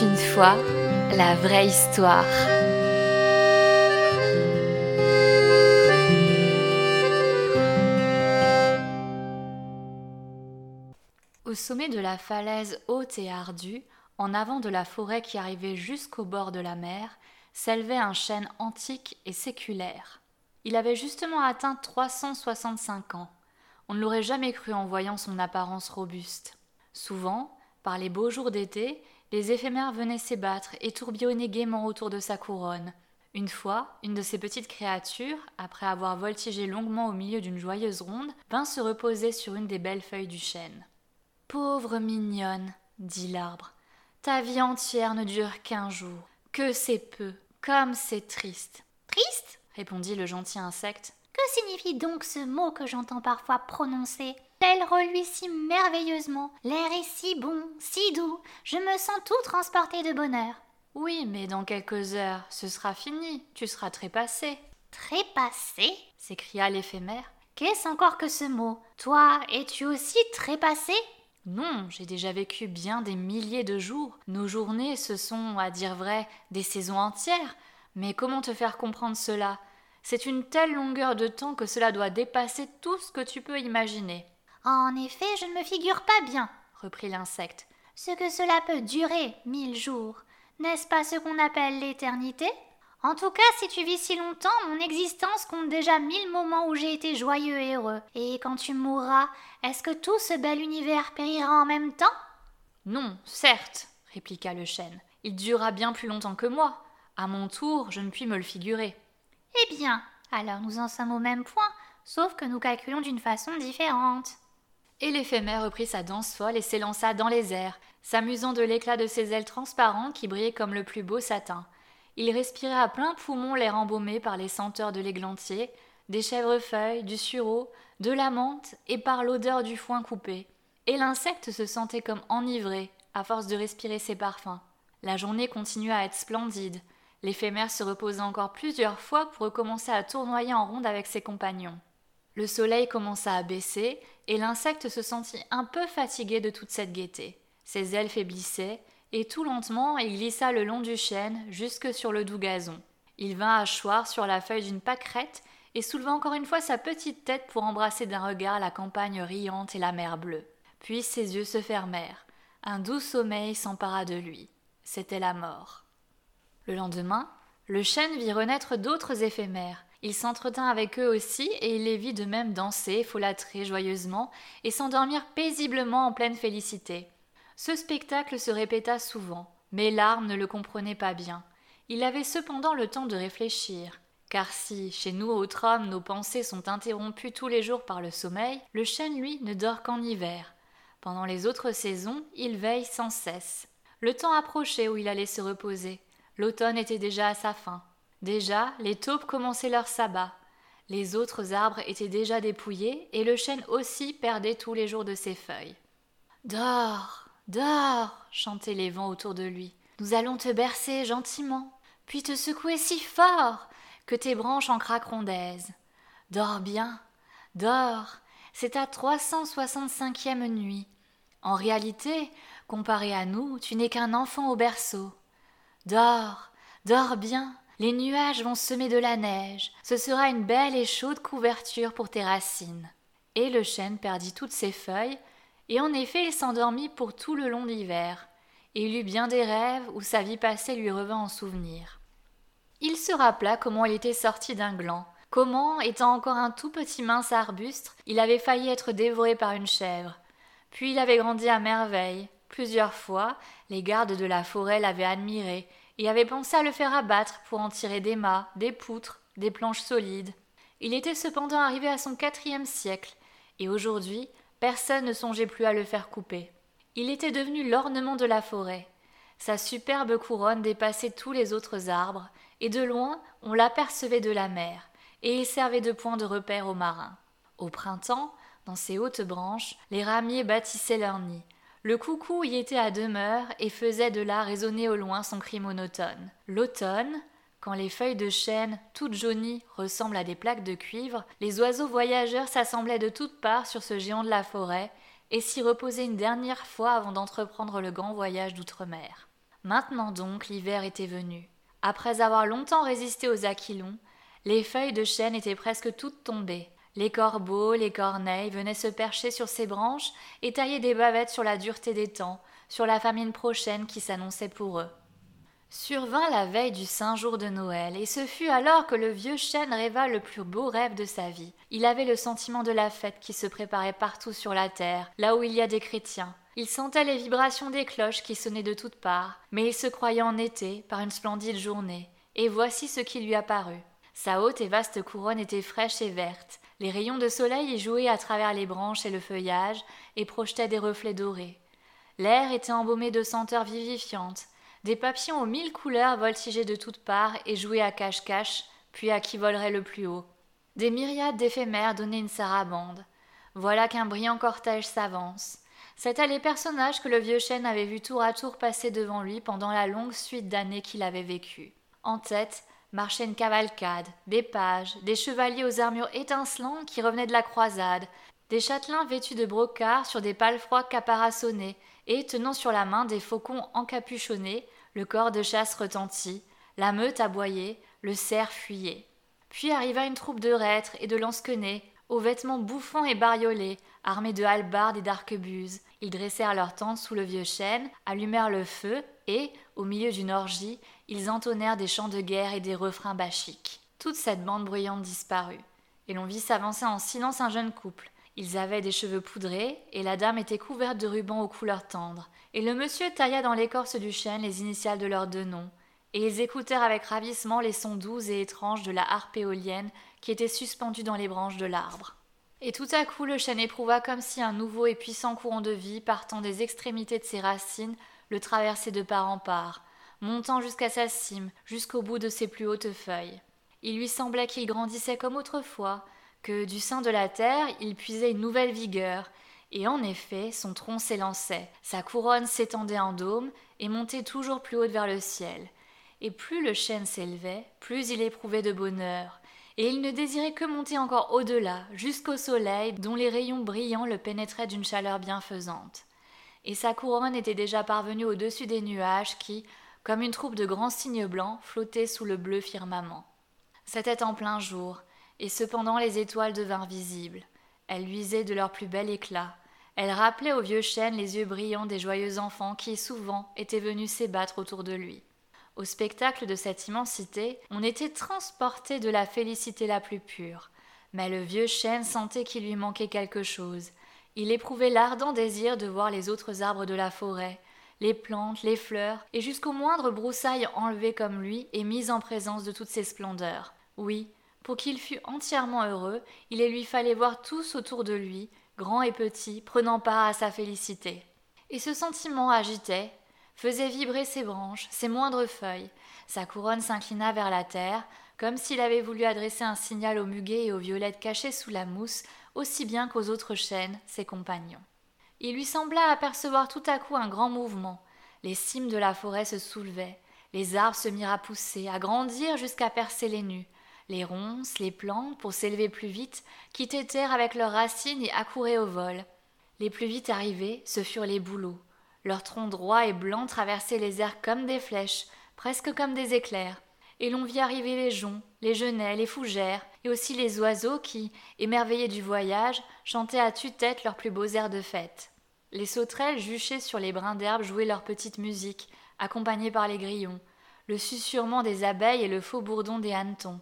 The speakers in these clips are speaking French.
une fois la vraie histoire. Au sommet de la falaise haute et ardue, en avant de la forêt qui arrivait jusqu'au bord de la mer, s'élevait un chêne antique et séculaire. Il avait justement atteint 365 ans. On ne l'aurait jamais cru en voyant son apparence robuste. Souvent, par les beaux jours d'été, les éphémères venaient s'ébattre et tourbillonner gaiement autour de sa couronne. Une fois, une de ces petites créatures, après avoir voltigé longuement au milieu d'une joyeuse ronde, vint se reposer sur une des belles feuilles du chêne. Pauvre mignonne, dit l'arbre, ta vie entière ne dure qu'un jour. Que c'est peu, comme c'est triste. Triste? répondit le gentil insecte. Que signifie donc ce mot que j'entends parfois prononcer? Elle reluit si merveilleusement, l'air est si bon, si doux, je me sens tout transporté de bonheur. Oui, mais dans quelques heures, ce sera fini, tu seras trépassé. Trépassé? S'écria l'éphémère. Qu'est-ce encore que ce mot? Toi, es-tu aussi trépassé? Non, j'ai déjà vécu bien des milliers de jours. Nos journées, ce sont, à dire vrai, des saisons entières. Mais comment te faire comprendre cela? C'est une telle longueur de temps que cela doit dépasser tout ce que tu peux imaginer. En effet, je ne me figure pas bien, reprit l'insecte. Ce que cela peut durer, mille jours. N'est-ce pas ce qu'on appelle l'éternité? En tout cas, si tu vis si longtemps, mon existence compte déjà mille moments où j'ai été joyeux et heureux. Et quand tu mourras, est-ce que tout ce bel univers périra en même temps? Non, certes, répliqua le chêne. Il durera bien plus longtemps que moi. À mon tour, je ne puis me le figurer. Eh bien, alors nous en sommes au même point, sauf que nous calculons d'une façon différente. Et l'éphémère reprit sa danse folle et s'élança dans les airs, s'amusant de l'éclat de ses ailes transparentes qui brillaient comme le plus beau satin. Il respirait à plein poumon l'air embaumé par les senteurs de l'églantier, des chèvrefeuilles, du sureau, de la menthe et par l'odeur du foin coupé. Et l'insecte se sentait comme enivré, à force de respirer ses parfums. La journée continua à être splendide. L'éphémère se reposa encore plusieurs fois pour recommencer à tournoyer en ronde avec ses compagnons. Le soleil commença à baisser, et l'insecte se sentit un peu fatigué de toute cette gaieté. Ses ailes faiblissaient, et tout lentement il glissa le long du chêne jusque sur le doux gazon. Il vint à choir sur la feuille d'une pâquerette et souleva encore une fois sa petite tête pour embrasser d'un regard la campagne riante et la mer bleue. Puis ses yeux se fermèrent. Un doux sommeil s'empara de lui. C'était la mort. Le lendemain, le chêne vit renaître d'autres éphémères. Il s'entretint avec eux aussi, et il les vit de même danser, folâtrer joyeusement, et s'endormir paisiblement en pleine félicité. Ce spectacle se répéta souvent, mais l'arme ne le comprenait pas bien. Il avait cependant le temps de réfléchir. Car si, chez nous autres hommes, nos pensées sont interrompues tous les jours par le sommeil, le chêne, lui, ne dort qu'en hiver. Pendant les autres saisons, il veille sans cesse. Le temps approchait où il allait se reposer. L'automne était déjà à sa fin. Déjà, les taupes commençaient leur sabbat. Les autres arbres étaient déjà dépouillés, et le chêne aussi perdait tous les jours de ses feuilles. Dors, Dors, chantaient les vents autour de lui. Nous allons te bercer gentiment, puis te secouer si fort que tes branches en craqueront d'aise. Dors bien, dors, c'est ta 365e nuit. En réalité, comparé à nous, tu n'es qu'un enfant au berceau. Dors, dors bien, les nuages vont semer de la neige, ce sera une belle et chaude couverture pour tes racines. Et le chêne perdit toutes ses feuilles, et en effet il s'endormit pour tout le long l'hiver, et il eut bien des rêves où sa vie passée lui revint en souvenir. Il se rappela comment il était sorti d'un gland, comment, étant encore un tout petit mince arbuste, il avait failli être dévoré par une chèvre. Puis il avait grandi à merveille. Plusieurs fois, les gardes de la forêt l'avaient admiré et avaient pensé à le faire abattre pour en tirer des mâts, des poutres, des planches solides. Il était cependant arrivé à son quatrième siècle, et aujourd'hui Personne ne songeait plus à le faire couper. Il était devenu l'ornement de la forêt. Sa superbe couronne dépassait tous les autres arbres, et de loin on l'apercevait de la mer, et il servait de point de repère aux marins. Au printemps, dans ses hautes branches, les ramiers bâtissaient leur nid. Le coucou y était à demeure et faisait de là résonner au loin son cri monotone. L'automne, quand les feuilles de chêne, toutes jaunies, ressemblent à des plaques de cuivre, les oiseaux voyageurs s'assemblaient de toutes parts sur ce géant de la forêt et s'y reposaient une dernière fois avant d'entreprendre le grand voyage d'outre-mer. Maintenant donc l'hiver était venu. Après avoir longtemps résisté aux aquilons, les feuilles de chêne étaient presque toutes tombées. Les corbeaux, les corneilles venaient se percher sur ces branches et taillaient des bavettes sur la dureté des temps, sur la famine prochaine qui s'annonçait pour eux. Survint la veille du saint jour de Noël, et ce fut alors que le vieux chêne rêva le plus beau rêve de sa vie. Il avait le sentiment de la fête qui se préparait partout sur la terre, là où il y a des chrétiens. Il sentait les vibrations des cloches qui sonnaient de toutes parts, mais il se croyait en été par une splendide journée. Et voici ce qui lui apparut. Sa haute et vaste couronne était fraîche et verte. Les rayons de soleil y jouaient à travers les branches et le feuillage et projetaient des reflets dorés. L'air était embaumé de senteurs vivifiantes, des papillons aux mille couleurs voltigeaient de toutes parts et jouaient à cache-cache, puis à qui volerait le plus haut. Des myriades d'éphémères donnaient une sarabande. Voilà qu'un brillant cortège s'avance. C'étaient les personnages que le vieux chêne avait vu tour à tour passer devant lui pendant la longue suite d'années qu'il avait vécues. En tête marchait une cavalcade, des pages, des chevaliers aux armures étincelantes qui revenaient de la croisade, des châtelains vêtus de brocart sur des palefrois caparaçonnés et tenant sur la main des faucons encapuchonnés, le corps de chasse retentit, la meute aboyait, le cerf fuyait. Puis arriva une troupe de reîtres et de lansquenets, aux vêtements bouffants et bariolés, armés de hallebardes et d'arquebuses. Ils dressèrent leurs tentes sous le vieux chêne, allumèrent le feu, et, au milieu d'une orgie, ils entonnèrent des chants de guerre et des refrains bachiques. Toute cette bande bruyante disparut, et l'on vit s'avancer en silence un jeune couple. Ils avaient des cheveux poudrés, et la dame était couverte de rubans aux couleurs tendres, et le monsieur tailla dans l'écorce du chêne les initiales de leurs deux noms, et ils écoutèrent avec ravissement les sons doux et étranges de la harpe éolienne qui était suspendue dans les branches de l'arbre. Et tout à coup le chêne éprouva comme si un nouveau et puissant courant de vie partant des extrémités de ses racines le traversait de part en part, montant jusqu'à sa cime, jusqu'au bout de ses plus hautes feuilles. Il lui semblait qu'il grandissait comme autrefois, que du sein de la terre il puisait une nouvelle vigueur, et en effet son tronc s'élançait, sa couronne s'étendait en dôme et montait toujours plus haute vers le ciel. Et plus le chêne s'élevait, plus il éprouvait de bonheur, et il ne désirait que monter encore au-delà, jusqu'au soleil, dont les rayons brillants le pénétraient d'une chaleur bienfaisante. Et sa couronne était déjà parvenue au-dessus des nuages qui, comme une troupe de grands cygnes blancs, flottaient sous le bleu firmament. C'était en plein jour, et cependant les étoiles devinrent visibles. Elles luisaient de leur plus bel éclat. Elles rappelaient au vieux chêne les yeux brillants des joyeux enfants qui, souvent, étaient venus s'ébattre autour de lui. Au spectacle de cette immensité, on était transporté de la félicité la plus pure. Mais le vieux chêne sentait qu'il lui manquait quelque chose. Il éprouvait l'ardent désir de voir les autres arbres de la forêt, les plantes, les fleurs, et jusqu'au moindre broussailles enlevées comme lui et mises en présence de toutes ces splendeurs. Oui, pour qu'il fût entièrement heureux, il lui fallait voir tous autour de lui, grands et petits, prenant part à sa félicité. Et ce sentiment agitait, faisait vibrer ses branches, ses moindres feuilles. Sa couronne s'inclina vers la terre, comme s'il avait voulu adresser un signal aux muguets et aux violettes cachées sous la mousse, aussi bien qu'aux autres chênes, ses compagnons. Il lui sembla apercevoir tout à coup un grand mouvement. Les cimes de la forêt se soulevaient, les arbres se mirent à pousser, à grandir jusqu'à percer les nues. Les ronces, les plantes, pour s'élever plus vite, quittaient terre avec leurs racines et accouraient au vol. Les plus vite arrivés, ce furent les bouleaux. Leurs troncs droits et blancs traversaient les airs comme des flèches, presque comme des éclairs. Et l'on vit arriver les joncs, les genêts, les fougères, et aussi les oiseaux qui, émerveillés du voyage, chantaient à tue-tête leurs plus beaux airs de fête. Les sauterelles juchées sur les brins d'herbe jouaient leur petite musique, accompagnées par les grillons, le susurrement des abeilles et le faux bourdon des hannetons.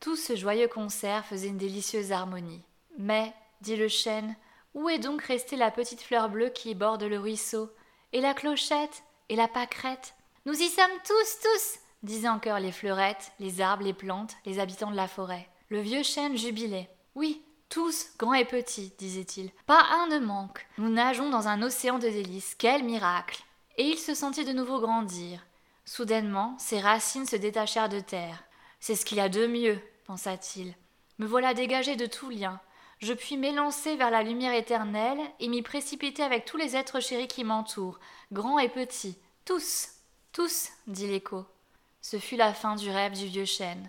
Tout ce joyeux concert faisait une délicieuse harmonie. Mais, dit le chêne, où est donc restée la petite fleur bleue qui borde le ruisseau? Et la clochette Et la pâquerette Nous y sommes tous, tous disaient en chœur les fleurettes, les arbres, les plantes, les habitants de la forêt. Le vieux chêne jubilait. Oui, tous, grands et petits, disait-il. Pas un ne manque. Nous nageons dans un océan de délices. Quel miracle Et il se sentit de nouveau grandir. Soudainement, ses racines se détachèrent de terre. C'est ce qu'il y a de mieux, pensa-t-il. Me voilà dégagé de tout lien. Je puis m'élancer vers la lumière éternelle et m'y précipiter avec tous les êtres chéris qui m'entourent, grands et petits, tous, tous, dit l'écho. Ce fut la fin du rêve du vieux chêne.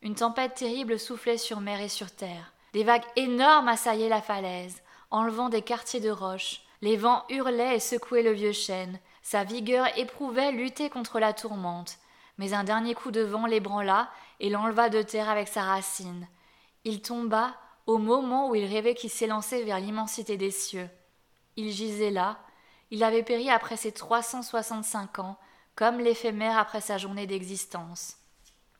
Une tempête terrible soufflait sur mer et sur terre. Des vagues énormes assaillaient la falaise, enlevant des quartiers de roches. Les vents hurlaient et secouaient le vieux chêne. Sa vigueur éprouvait lutter contre la tourmente, mais un dernier coup de vent l'ébranla et l'enleva de terre avec sa racine. Il tomba au moment où il rêvait qu'il s'élançait vers l'immensité des cieux. Il gisait là, il avait péri après ses trois cent soixante-cinq ans, comme l'éphémère après sa journée d'existence.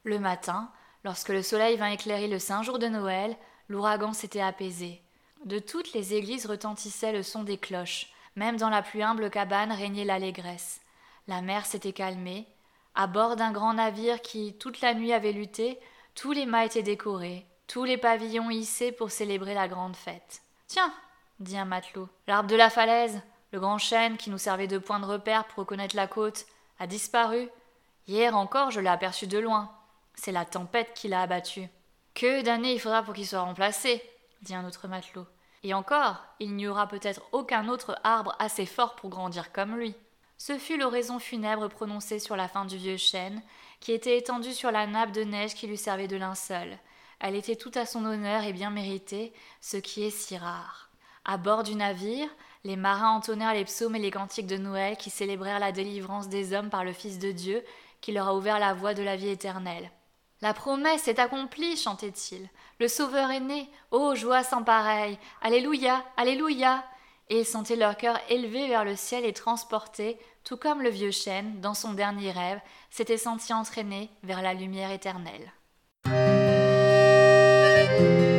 Le matin, lorsque le soleil vint éclairer le saint jour de Noël, l'ouragan s'était apaisé. De toutes les églises retentissait le son des cloches, même dans la plus humble cabane régnait l'allégresse. La mer s'était calmée. À bord d'un grand navire qui, toute la nuit, avait lutté, tous les mâts étaient décorés, tous les pavillons hissés pour célébrer la grande fête. Tiens, dit un matelot, l'arbre de la falaise, le grand chêne qui nous servait de point de repère pour reconnaître la côte, a disparu. Hier encore, je l'ai aperçu de loin. C'est la tempête qui l'a abattu. Que d'années il faudra pour qu'il soit remplacé, dit un autre matelot. Et encore, il n'y aura peut-être aucun autre arbre assez fort pour grandir comme lui. Ce fut l'oraison funèbre prononcée sur la fin du vieux chêne, qui était étendu sur la nappe de neige qui lui servait de linceul. Elle était tout à son honneur et bien méritée, ce qui est si rare. À bord du navire, les marins entonnèrent les psaumes et les cantiques de Noël qui célébrèrent la délivrance des hommes par le Fils de Dieu, qui leur a ouvert la voie de la vie éternelle. La promesse est accomplie, chantait-il. Le Sauveur est né. Oh, joie sans pareille. Alléluia, Alléluia. Et ils sentaient leur cœur élevé vers le ciel et transportés, tout comme le vieux chêne, dans son dernier rêve, s'était senti entraîné vers la lumière éternelle. thank you